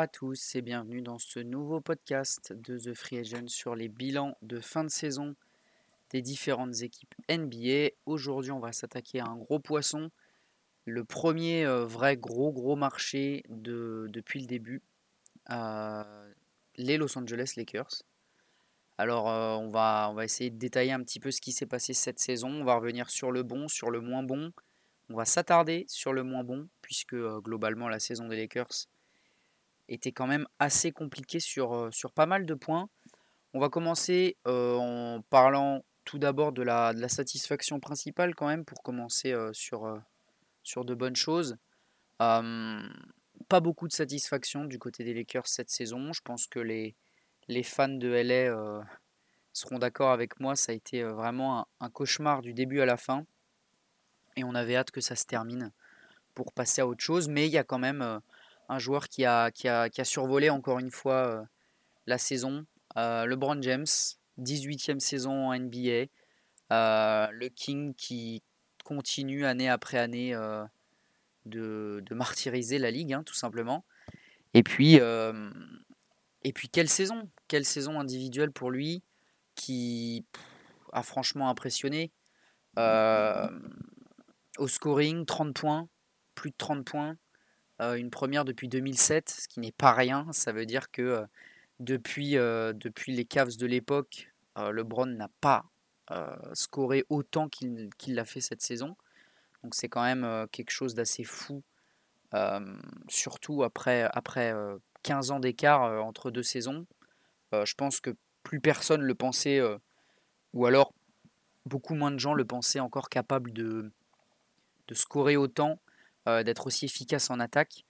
à tous et bienvenue dans ce nouveau podcast de The Free Agent sur les bilans de fin de saison des différentes équipes NBA. Aujourd'hui, on va s'attaquer à un gros poisson, le premier euh, vrai gros gros marché de, depuis le début, euh, les Los Angeles Lakers. Alors, euh, on, va, on va essayer de détailler un petit peu ce qui s'est passé cette saison. On va revenir sur le bon, sur le moins bon. On va s'attarder sur le moins bon, puisque globalement, la saison des Lakers était quand même assez compliquée sur, sur pas mal de points. On va commencer en parlant tout d'abord de la, de la, satisfaction principale quand même, pour commencer sur, sur de bonnes choses. pas beaucoup de satisfaction du côté des Lakers cette saison. Je pense que les, les fans de LA seront d'accord avec moi. Ça a été vraiment un, cauchemar du début à la fin. Et on avait hâte que ça se termine pour passer à autre chose. Mais il y a quand même un joueur qui a, survolé encore une fois la saison. LeBron James, 18e saison en NBA. le King qui continue année après année de, martyriser la ligue, hein, tout simplement. Et puis, et puis, quelle saison Quelle saison individuelle pour lui qui a franchement impressionné. au scoring, 30 points, plus de 30 points. Une première depuis 2007, ce qui n'est pas rien. Ça veut dire que depuis, depuis les Cavs de l'époque, LeBron n'a pas scoré autant qu'il l'a fait cette saison. Donc c'est quand même quelque chose d'assez fou, surtout après, après 15 ans d'écart entre deux saisons. je pense que plus personne le pensait, ou alors beaucoup moins de gens le pensaient encore capable de, de scorer autant, d'être aussi efficace en attaque.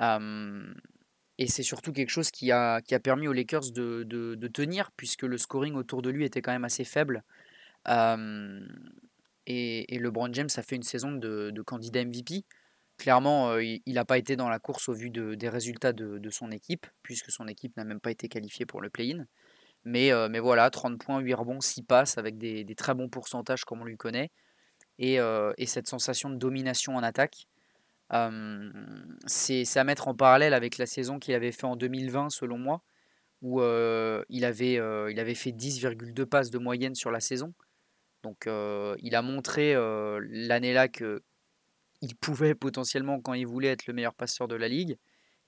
et c'est surtout quelque chose qui a, qui a permis aux Lakers de, de, tenir, puisque le scoring autour de lui était quand même assez faible. et, et, LeBron James a fait une saison de, de candidat MVP. Clairement, euh, il n'a pas été dans la course au vu des résultats de, son équipe, puisque son équipe n'a même pas été qualifiée pour le play-in. Mais, euh, mais voilà, 30 points, 8 rebonds, 6 passes, avec des, très bons pourcentages comme on lui connaît. Et, euh, cette sensation de domination en attaque. C'est à mettre en parallèle avec la saison qu'il avait fait en 2020, selon moi, où il, avait, il avait fait 10,2 passes de moyenne sur la saison. Donc il a montré l'année-là que il pouvait potentiellement, quand il voulait, être le meilleur passeur de la ligue.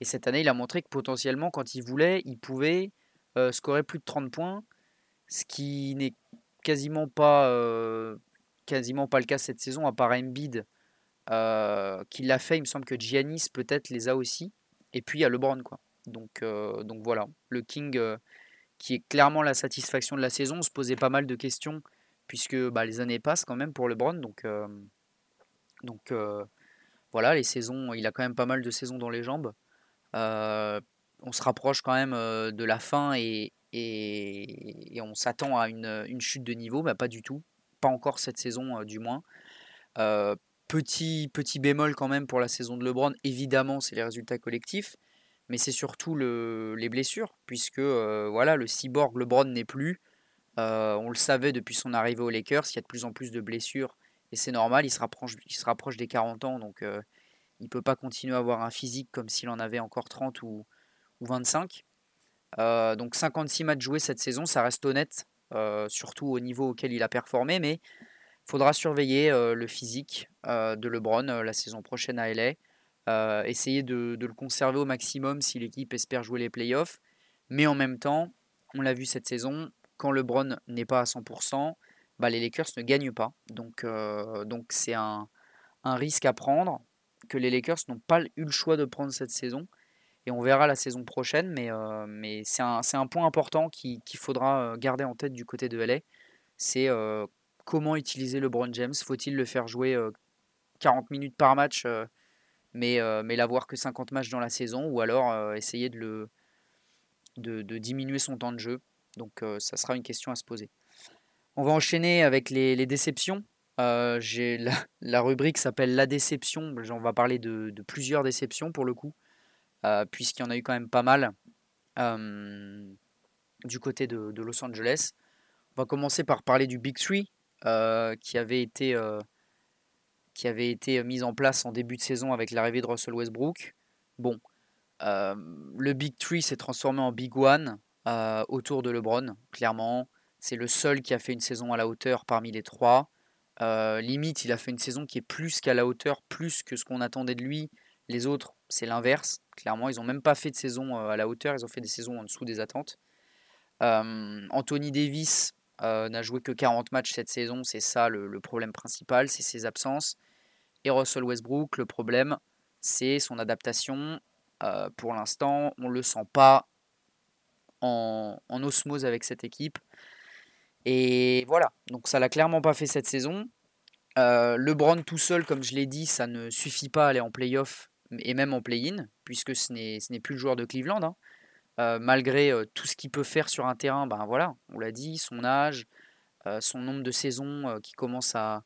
Et cette année, il a montré que potentiellement, quand il voulait, il pouvait scorer plus de 30 points, ce qui n'est quasiment pas, quasiment pas le cas cette saison, à part Embiid, qui l'a fait. Il me semble que Giannis peut-être les a aussi. Et puis il y a LeBron. Quoi. Donc, euh, donc voilà, le King, qui est clairement la satisfaction de la saison, on se posait pas mal de questions, puisque bah, les années passent quand même pour LeBron. Donc donc euh, voilà, les saisons, il a quand même pas mal de saisons dans les jambes. Euh, on se rapproche quand même euh, de la fin et, et, on s'attend à une, chute de niveau, bah, pas du tout. Pas encore cette saison du moins. Petit, bémol quand même pour la saison de LeBron, évidemment c'est les résultats collectifs, mais c'est surtout le, les blessures, puisque voilà, le cyborg LeBron n'est plus. on le savait depuis son arrivée aux Lakers, il y a de plus en plus de blessures et c'est normal, il se rapproche, des 40 ans, donc euh, il ne peut pas continuer à avoir un physique comme s'il en avait encore 30 ou, ou 25. Euh, donc 56 matchs joués cette saison, ça reste honnête, euh, surtout au niveau auquel il a performé, mais faudra surveiller le physique de LeBron la saison prochaine à LA. essayer de, le conserver au maximum si l'équipe espère jouer les playoffs. Mais en même temps, on l'a vu cette saison, quand LeBron n'est pas à 100%, bah, les Lakers ne gagnent pas. Donc donc c'est un, risque à prendre que les Lakers n'ont pas eu le choix de prendre cette saison. Et on verra la saison prochaine, mais, mais c'est un, un, point important qu'il faudra garder en tête du côté de LA. C'est comment utiliser LeBron James. Faut-il le faire jouer 40 minutes par match, mais, mais l'avoir que 50 matchs dans la saison, ou alors essayer de, de, de, diminuer son temps de jeu? Donc ça sera une question à se poser. On va enchaîner avec les, déceptions. Euh, j'ai la, rubrique s'appelle La déception. On va parler de, plusieurs déceptions pour le coup, euh, puisqu'il y en a eu quand même pas mal euh, du côté de, Los Angeles. On va commencer par parler du Big Three qui avait été qui avait été mis en place en début de saison avec l'arrivée de Russell Westbrook. Bon, le Big Three s'est transformé en Big One autour de LeBron, clairement. C'est le seul qui a fait une saison à la hauteur parmi les trois. limite, il a fait une saison qui est plus qu'à la hauteur, plus que ce qu'on attendait de lui. Les autres, c'est l'inverse. Clairement, ils n'ont même pas fait de saison à la hauteur, ils ont fait des saisons en dessous des attentes. Anthony Davis n'a joué que 40 matchs cette saison, c'est ça le, problème principal, c'est ses absences. Et Russell Westbrook, le problème, c'est son adaptation. pour l'instant, on ne le sent pas en, osmose avec cette équipe. Et voilà, donc ça l'a clairement pas fait cette saison. LeBron tout seul, comme je l'ai dit, ça ne suffit pas à aller en playoff et même en play-in, puisque ce n'est plus le joueur de Cleveland. Hein. Malgré tout ce qu'il peut faire sur un terrain, ben voilà, on l'a dit, son âge, son nombre de saisons qui commence à,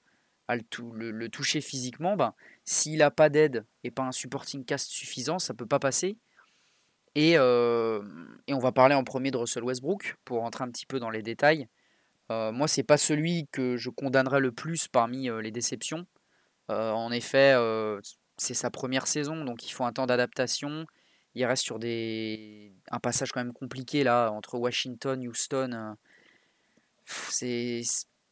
le, toucher physiquement, ben, s'il n'a pas d'aide et pas un supporting cast suffisant, ça ne peut pas passer. Et, on va parler en premier de Russell Westbrook pour rentrer un petit peu dans les détails. moi, c'est pas celui que je condamnerais le plus parmi les déceptions. en effet, c'est sa première saison, donc il faut un temps d'adaptation. Il reste sur des un passage quand même compliqué là entre Washington, Houston. Euh,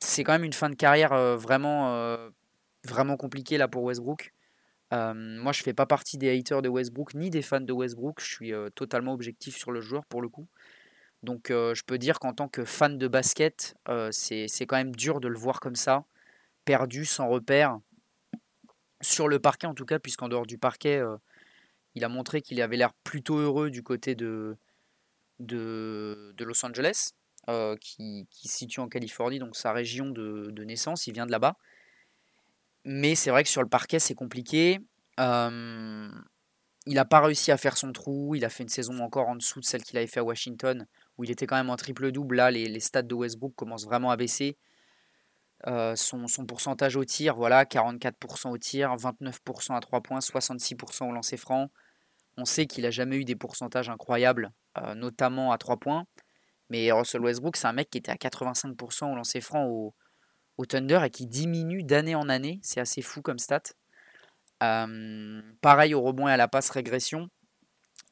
c'est quand même une fin de carrière euh, vraiment euh, vraiment compliquée là pour Westbrook. moi, je fais pas partie des haters de Westbrook ni des fans de Westbrook. Je suis totalement objectif sur le joueur pour le coup. Donc, je peux dire qu'en tant que fan de basket, c'est quand même dur de le voir comme ça, perdu, sans repère. Sur le parquet en tout cas, puisqu'en dehors du parquet, il a montré qu'il avait l'air plutôt heureux du côté de, Los Angeles, euh, qui, se situe en Californie, donc sa région de, naissance, il vient de là-bas. Mais c'est vrai que sur le parquet, c'est compliqué. Euh, il n'a pas réussi à faire son trou. Il a fait une saison encore en dessous de celle qu'il avait fait à Washington, où il était quand même en triple-double. Là, les, les, stats de Westbrook commencent vraiment à baisser. Euh, son, son, pourcentage au tir, voilà, 44% au tir, 29% à 3 points, 66% au lancer franc. On sait qu'il n'a jamais eu des pourcentages incroyables, euh, notamment à 3 points. Mais Russell Westbrook, c'est un mec qui était à 85% au lancer franc au, Thunder et qui diminue d'année en année. C'est assez fou comme stat. Euh, pareil au rebond et à la passe régression.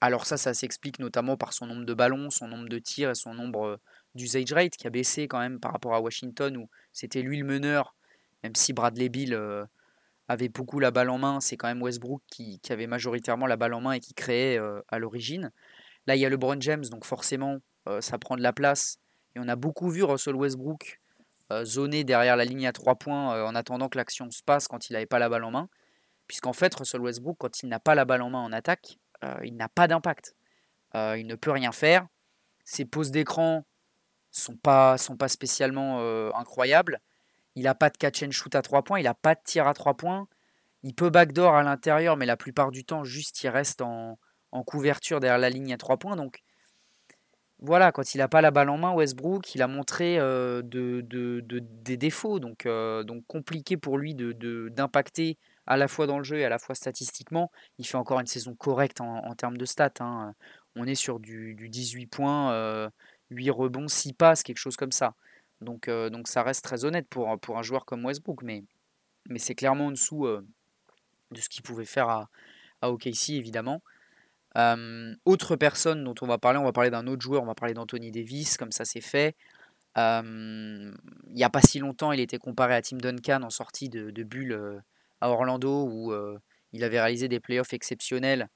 Alors ça, ça s'explique notamment par son nombre de ballons, son nombre de tirs et son nombre euh, d'usage rate qui a baissé quand même par rapport à Washington où c'était lui le meneur, même si Bradley Bill avait beaucoup la balle en main, c'est quand même Westbrook qui, avait majoritairement la balle en main et qui créait euh, à l'origine. Là, il y a LeBron James, donc forcément, euh, ça prend de la place. Et on a beaucoup vu Russell Westbrook euh, zoner derrière la ligne à 3 points en attendant que l'action se passe quand il n'avait pas la balle en main. Puisqu'en fait, Russell Westbrook, quand il n'a pas la balle en main en attaque, il n'a pas d'impact. il ne peut rien faire. Ses poses d'écran sont pas, sont pas spécialement incroyables. Il n'a pas de catch and shoot à 3 points, il n'a pas de tir à 3 points. Il peut backdoor à l'intérieur, mais la plupart du temps, juste il reste en, couverture derrière la ligne à 3 points. Donc voilà, quand il n'a pas la balle en main, Westbrook, il a montré euh, de, des défauts. Donc, euh, donc compliqué pour lui d'impacter à la fois dans le jeu et à la fois statistiquement. Il fait encore une saison correcte en, termes de stats. Hein. On est sur du, 18 points, 8 euh, rebonds, 6 passes, quelque chose comme ça. Donc, donc ça reste très honnête pour, pour un joueur comme Westbrook, mais, mais c'est clairement en dessous de ce qu'il pouvait faire à, à OKC, évidemment. Autre personne dont on va parler, on va parler d'un autre joueur, on va parler d'Anthony Davis, comme ça c'est fait. il n'y a pas si longtemps, il était comparé à Tim Duncan en sortie de, de bulle à Orlando, où il avait réalisé des playoffs exceptionnels.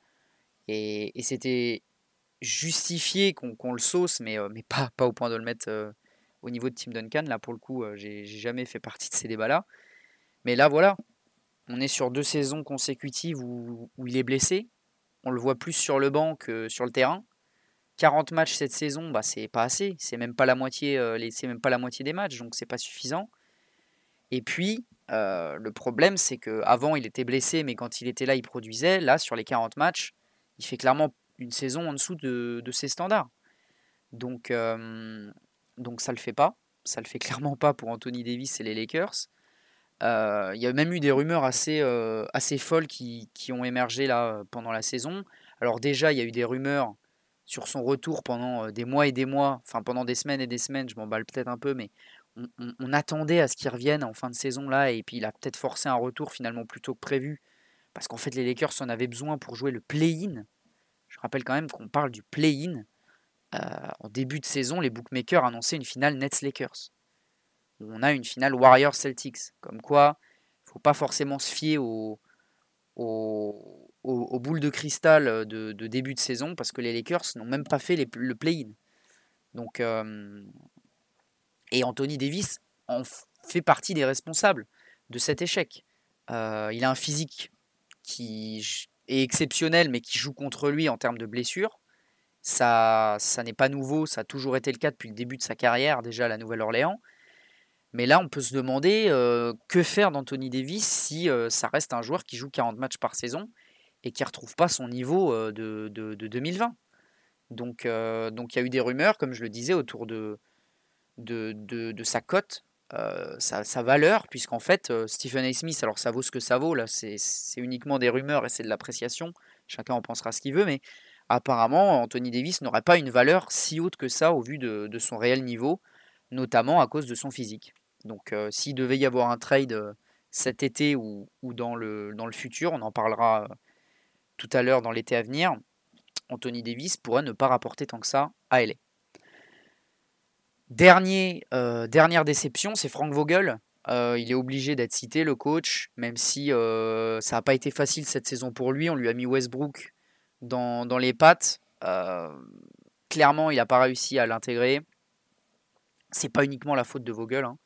Et, et c'était justifié qu'on le sauce, mais, mais pas, pas au point de le mettre au niveau de Tim Duncan. Là, pour le coup, euh, j'ai jamais fait partie de ces débats-là. Mais là, voilà, on est sur deux saisons consécutives où, il est blessé. On le voit plus sur le banc que sur le terrain. 40 matchs cette saison, bah, c'est pas assez. C'est même pas la moitié, euh, même pas la moitié des matchs, donc c'est pas suffisant. Et puis, euh, le problème, c'est que avant il était blessé, mais quand il était là, il produisait. Là, sur les 40 matchs, il fait clairement une saison en dessous de, ses standards. Donc, donc ça le fait pas. Ça le fait clairement pas pour Anthony Davis et les Lakers. Euh, il y a même eu des rumeurs assez, euh, assez folles qui, ont émergé là pendant la saison. Alors déjà, il y a eu des rumeurs sur son retour pendant euh, des mois et des mois, enfin pendant des semaines et des semaines, je m'emballe peut-être un peu, mais on, attendait à ce qu'il revienne en fin de saison là, et puis il a peut-être forcé un retour finalement plus tôt que prévu, parce qu'en fait les Lakers en avaient besoin pour jouer le play-in. Je rappelle quand même qu'on parle du play-in. En début de saison, les bookmakers annonçaient une finale Nets-Lakers. On a une finale Warriors-Celtics. Comme quoi, il ne faut pas forcément se fier aux, boules de cristal de, début de saison parce que les Lakers n'ont même pas fait le play-in. Donc, et Anthony Davis en fait partie des responsables de cet échec. Euh, il a un physique qui est exceptionnel, mais qui joue contre lui en termes de blessures. Ça, ça n'est pas nouveau, ça a toujours été le cas depuis le début de sa carrière, déjà à la Nouvelle-Orléans. Mais là, on peut se demander euh, que faire d'Anthony Davis si euh, ça reste un joueur qui joue 40 matchs par saison et qui ne retrouve pas son niveau de, de, 2020. Donc, donc il y a eu des rumeurs, comme je le disais, autour de, de, de sa cote euh, sa, valeur, puisqu'en fait, euh, Stephen A. Smith, alors ça vaut ce que ça vaut, là, c'est uniquement des rumeurs et c'est de l'appréciation, chacun en pensera ce qu'il veut, mais apparemment, Anthony Davis n'aurait pas une valeur si haute que ça au vu de, son réel niveau, notamment à cause de son physique. Donc, euh, s'il devait y avoir un trade cet été ou, dans, le, futur, on en parlera tout à l'heure dans l'été à venir, Anthony Davis pourrait ne pas rapporter tant que ça à LA. Dernier, euh, dernière déception, c'est Frank Vogel. Euh, il est obligé d'être cité, le coach, même si euh, ça n'a pas été facile cette saison pour lui. On lui a mis Westbrook dans, les pattes. clairement, il n'a pas réussi à l'intégrer. C'est pas uniquement la faute de Vogel. Hein.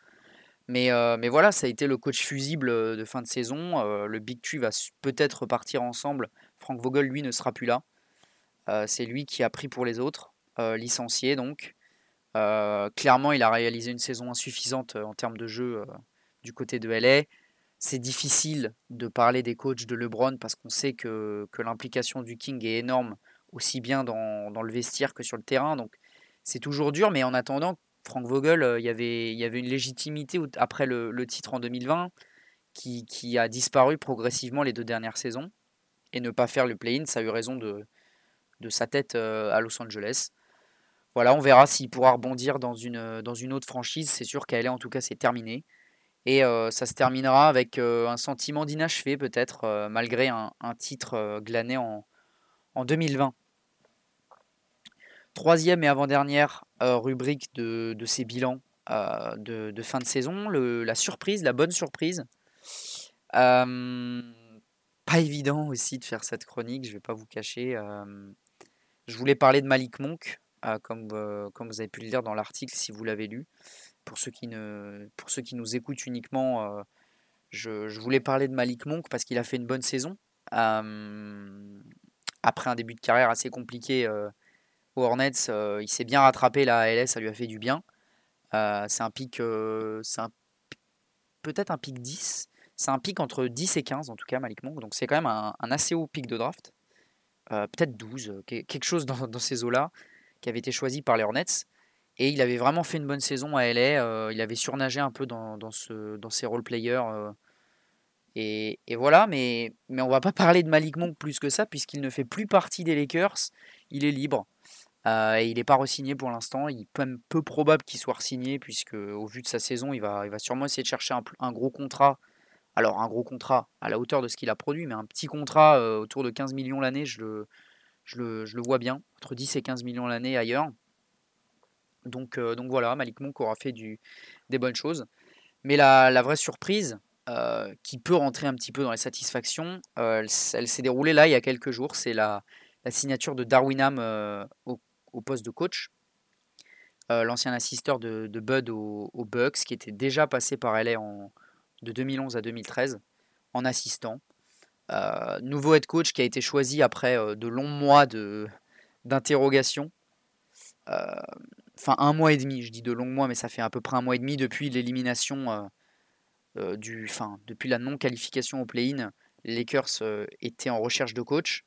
Mais, mais, voilà, ça a été le coach fusible de fin de saison. le Big Tree va peut-être repartir ensemble. Frank Vogel, lui, ne sera plus là. c'est lui qui a pris pour les autres, licencié donc. Euh, clairement, il a réalisé une saison insuffisante euh, en termes de jeu euh, du côté de LA. C'est difficile de parler des coachs de LeBron parce qu'on sait que, l'implication du King est énorme, aussi bien dans, le vestiaire que sur le terrain. Donc c'est toujours dur, mais en attendant, Frank Vogel, il y avait, il y avait une légitimité après le, titre en 2020 qui, a disparu progressivement les deux dernières saisons. Et ne pas faire le play-in, ça a eu raison de, sa tête à Los Angeles. Voilà, on verra s'il pourra rebondir dans une, euh, dans une autre franchise. C'est sûr qu'elle est en tout cas, c'est terminé. Et euh, ça se terminera avec euh, un sentiment d'inachevé peut-être, malgré un, titre glané en, en 2020. Troisième et avant-dernière rubrique de, de, ces bilans de, fin de saison, la surprise, la bonne surprise. pas évident aussi de faire cette chronique, je ne vais pas vous cacher. je voulais parler de Malik Monk, comme, euh, comme vous avez pu le lire dans l'article si vous l'avez lu. Pour ceux, qui ne, pour ceux qui nous écoutent uniquement, euh, je, voulais parler de Malik Monk parce qu'il a fait une bonne saison. après un début de carrière assez compliqué euh, aux Hornets, il s'est bien rattrapé la ALS, ça lui a fait du bien. c'est un pic, c'est peut-être un pic 10. C'est un pic entre 10 et 15 en tout cas, Malik Monk. Donc c'est quand même un, assez haut pic de draft. peut-être 12, quelque chose dans, dans ces eaux-là qui avait été choisi par les Hornets. Et il avait vraiment fait une bonne saison à LA. Euh, il avait surnagé un peu dans, dans, ses role-players. Euh. et, voilà, mais, mais on va pas parler de Malik Monk plus que ça, puisqu'il ne fait plus partie des Lakers. Il est libre. Euh, et il n'est pas re-signé pour l'instant. Il est même peu probable qu'il soit re-signé, puisque au vu de sa saison, il va, il va sûrement essayer de chercher un, gros contrat. Alors, un gros contrat à la hauteur de ce qu'il a produit, mais un petit contrat autour de 15 millions l'année, je le, je le, vois bien, entre 10 et 15 millions l'année ailleurs. Donc, donc voilà, Malik Monk aura fait des bonnes choses. Mais la, vraie surprise, qui peut rentrer un petit peu dans les satisfactions, elle, s'est déroulée là il y a quelques jours. C'est la, signature de Darwin Ham au, poste de coach. L'ancien assisteur de, Bud aux au Bucks, qui était déjà passé par LA en, de 2011 à 2013 en assistant. Nouveau head coach qui a été choisi après de longs mois d'interrogation. Euh, enfin, un mois et demi, je dis de longs mois, mais ça fait à peu près un mois et demi depuis l'élimination du. Enfin, depuis la non-qualification au play-in. Les Lakers étaient en recherche de coach.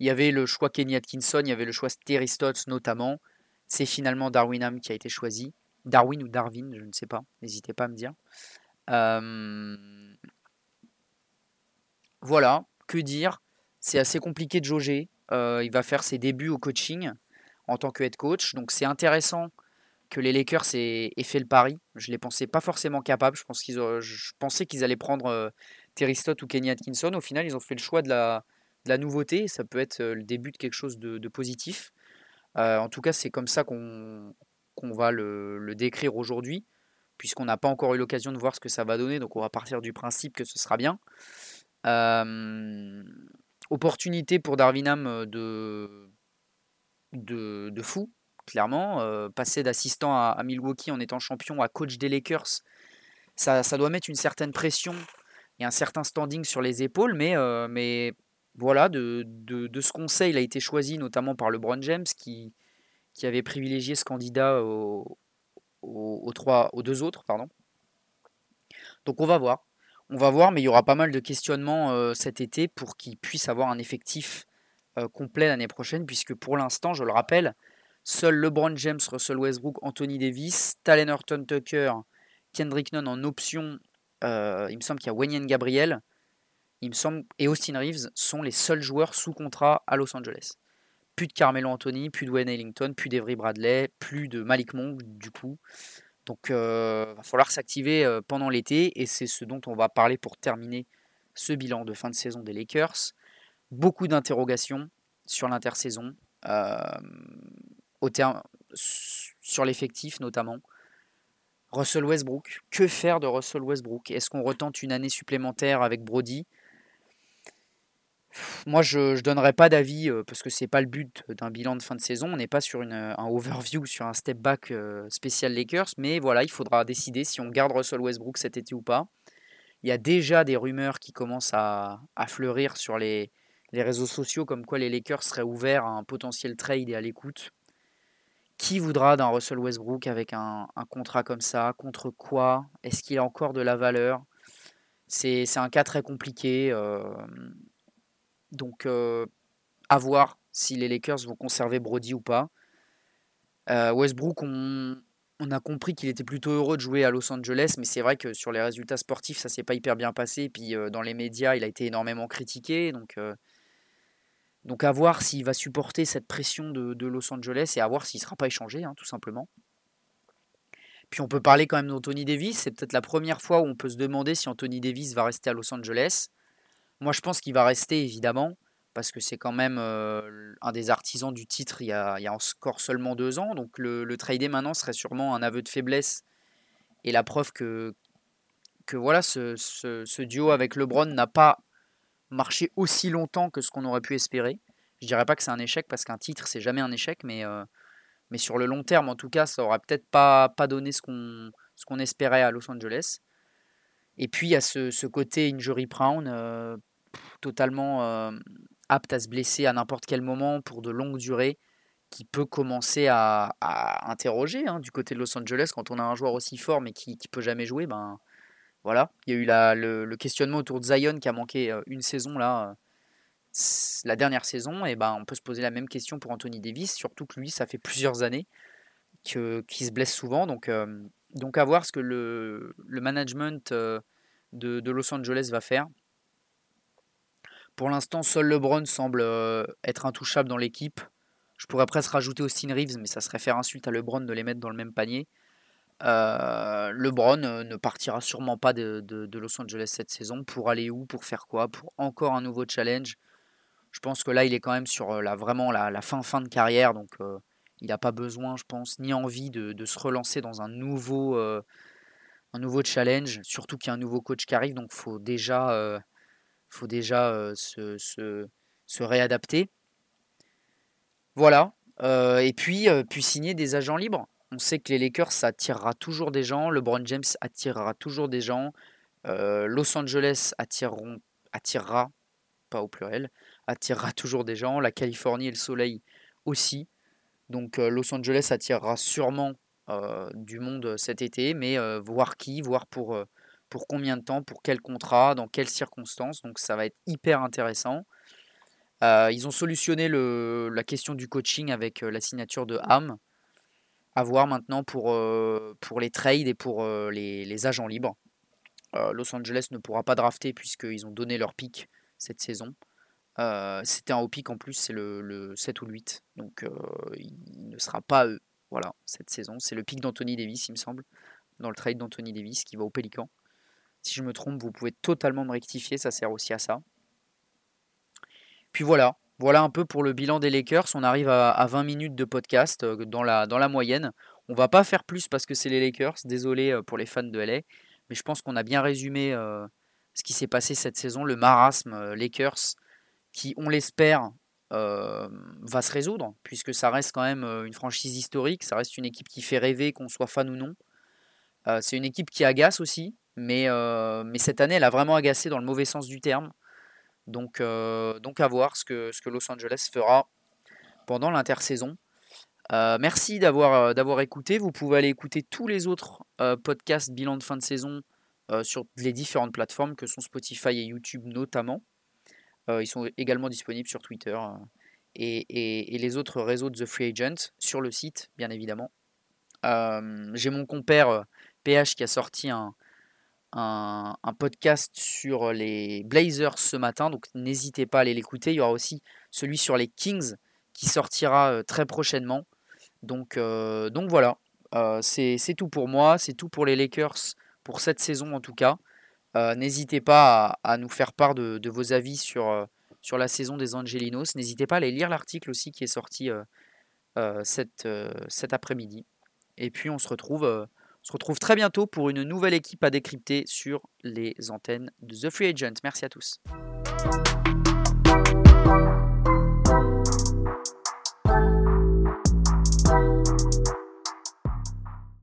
Il y avait le choix Kenny Atkinson, il y avait le choix Terry Stotts notamment. C'est finalement Darwin Ham qui a été choisi. Darwin ou Darwin, je ne sais pas. N'hésitez pas à me dire. Euh, voilà, que dire? C'est assez compliqué de jauger. Euh, il va faire ses débuts au coaching en tant que head coach. Donc c'est intéressant que les Lakers aient, fait le pari. Je ne les pensais pas forcément capables. Je, pensais qu'ils allaient prendre euh, Terry Stott ou Kenny Atkinson. Au final, ils ont fait le choix de la, nouveauté, ça peut être le début de quelque chose de, positif. en tout cas, c'est comme ça qu'on va le, décrire aujourd'hui, puisqu'on n'a pas encore eu l'occasion de voir ce que ça va donner, donc on va partir du principe que ce sera bien. opportunité pour Darwinham de, de, de fou, clairement. passer d'assistant à, Milwaukee en étant champion à coach des Lakers, ça, ça, doit mettre une certaine pression et un certain standing sur les épaules, mais, mais voilà, de, de, ce conseil, il a été choisi notamment par LeBron James qui, qui avait privilégié ce candidat aux, trois, aux deux autres. Pardon. Donc on va voir. On va voir, mais il y aura pas mal de questionnements cet été pour qu'il puisse avoir un effectif complet l'année prochaine, puisque pour l'instant, je le rappelle, seuls LeBron James, Russell Westbrook, Anthony Davis, Talen Horton Tucker, Kendrick Nunn en option, il me semble qu'il y a Wayne Gabriel, et Austin Reeves sont les seuls joueurs sous contrat à Los Angeles. Plus de Carmelo Anthony, plus de Wayne Ellington, plus d'Every Bradley, plus de Malik Monk du coup. Donc il euh, va falloir s'activer euh, pendant l'été et c'est ce dont on va parler pour terminer ce bilan de fin de saison des Lakers. Beaucoup d'interrogations sur l'intersaison, euh, sur l'effectif notamment. Russell Westbrook, que faire de Russell Westbrook? Est-ce qu'on retente une année supplémentaire avec Brody? Moi, je ne donnerai pas d'avis parce que c'est pas le but d'un bilan de fin de saison. On n'est pas sur une, un overview, sur un step back spécial Lakers. Mais voilà, il faudra décider si on garde Russell Westbrook cet été ou pas. Il y a déjà des rumeurs qui commencent à fleurir sur les, les, réseaux sociaux comme quoi les Lakers seraient ouverts à un potentiel trade et à l'écoute. Qui voudra d'un Russell Westbrook avec un, contrat comme ça? Contre quoi? Est-ce qu'il a encore de la valeur? C'est un cas très compliqué. Donc, à voir si les Lakers vont conserver Brody ou pas. Westbrook, on, a compris qu'il était plutôt heureux de jouer à Los Angeles, mais c'est vrai que sur les résultats sportifs, ça s'est pas hyper bien passé. Et puis dans les médias, il a été énormément critiqué. Donc, donc à voir s'il va supporter cette pression de, Los Angeles et à voir s'il ne sera pas échangé, hein, tout simplement. Puis on peut parler quand même d'Anthony Davis. C'est peut-être la première fois où on peut se demander si Anthony Davis va rester à Los Angeles. Moi, je pense qu'il va rester, évidemment, parce que c'est quand même un des artisans du titre il y, a, encore seulement deux ans. Donc le, le trader maintenant serait sûrement un aveu de faiblesse et la preuve que, que voilà, ce, duo avec LeBron n'a pas marché aussi longtemps que ce qu'on aurait pu espérer. Je dirais pas que c'est un échec parce qu'un titre c'est jamais un échec, mais, mais sur le long terme en tout cas, ça aurait peut-être pas, pas donné ce qu'on ce qu'on espérait à Los Angeles. Et puis il y a ce, côté injury prone, totalement apte à se blesser à n'importe quel moment pour de longues durées, qui peut commencer à, interroger hein, du côté de Los Angeles quand on a un joueur aussi fort mais qui, qui peut jamais jouer. Ben voilà, il y a eu le, questionnement autour de Zion qui a manqué une saison là, la dernière saison, et ben on peut se poser la même question pour Anthony Davis, surtout que lui ça fait plusieurs années qu'il se blesse souvent, donc à voir ce que le, management de, de Los Angeles va faire. Pour l'instant, seul LeBron semble être intouchable dans l'équipe. Je pourrais presque rajouter Austin Reeves, mais ça serait faire insulte à LeBron de les mettre dans le même panier. Euh, LeBron euh, ne partira sûrement pas de, Los Angeles cette saison. Pour aller où? Pour faire quoi? Pour encore un nouveau challenge? Je pense que là, il est quand même sur la, vraiment la, fin fin de carrière. Donc, il n'a pas besoin, je pense, ni envie de, se relancer dans un nouveau, un nouveau challenge. Surtout qu'il y a un nouveau coach qui arrive. Donc, il faut déjà faut déjà se, réadapter. Voilà. et puis, puis signer des agents libres. On sait que les Lakers, ça attirera toujours des gens. LeBron James attirera toujours des gens. Los Angeles attirera, pas au pluriel, attirera toujours des gens. La Californie et le soleil aussi. Donc Los Angeles attirera sûrement du monde cet été, mais voir qui, voir pour combien de temps, pour quel contrat, dans quelles circonstances. Donc ça va être hyper intéressant. Euh, ils ont solutionné la question du coaching avec euh, la signature de Ham. À voir maintenant pour, euh, pour les trades et pour les, agents libres. Los Angeles ne pourra pas drafter puisqu'ils ont donné leur pic cette saison. C'était un haut pic en plus, c'est le, le, 7 ou le 8. Donc il ne sera pas eux. Voilà, cette saison. C'est le pic d'Anthony Davis, il me semble, dans le trade d'Anthony Davis qui va au Pélican. Si je me trompe, vous pouvez totalement me rectifier, ça sert aussi à ça. puis voilà, voilà un peu pour le bilan des Lakers. On arrive à, 20 minutes de podcast dans la, dans la moyenne. On va pas faire plus parce que c'est les Lakers. Désolé pour les fans de LA. Mais je pense qu'on a bien résumé ce qui s'est passé cette saison, le marasme Lakers, qui, on l'espère, va se résoudre, puisque ça reste quand même une franchise historique, ça reste une équipe qui fait rêver, qu'on soit fan ou non. c'est une équipe qui agace aussi, mais, mais cette année, elle a vraiment agacé dans le mauvais sens du terme. Donc, donc à voir ce que, Los Angeles fera pendant l'intersaison. merci d'avoir, d'avoir écouté. Vous pouvez aller écouter tous les autres podcasts bilan de fin de saison sur les différentes plateformes que sont Spotify et YouTube notamment. ils sont également disponibles sur Twitter et, et, les autres réseaux de The Free Agent sur le site, bien évidemment. J'ai mon compère PH qui a sorti un, un, podcast sur les Blazers ce matin, donc n'hésitez pas à aller l'écouter. Il y aura aussi celui sur les Kings qui sortira très prochainement. Donc, donc voilà, c'est tout pour moi, c'est tout pour les Lakers pour cette saison en tout cas. N'hésitez pas à, nous faire part de, vos avis sur, sur la saison des Angelinos. N'hésitez pas à aller lire l'article aussi qui est sorti cet, cet après-midi. Et puis on se retrouve se retrouve très bientôt pour une nouvelle équipe à décrypter sur les antennes de The Free Agent. Merci à tous.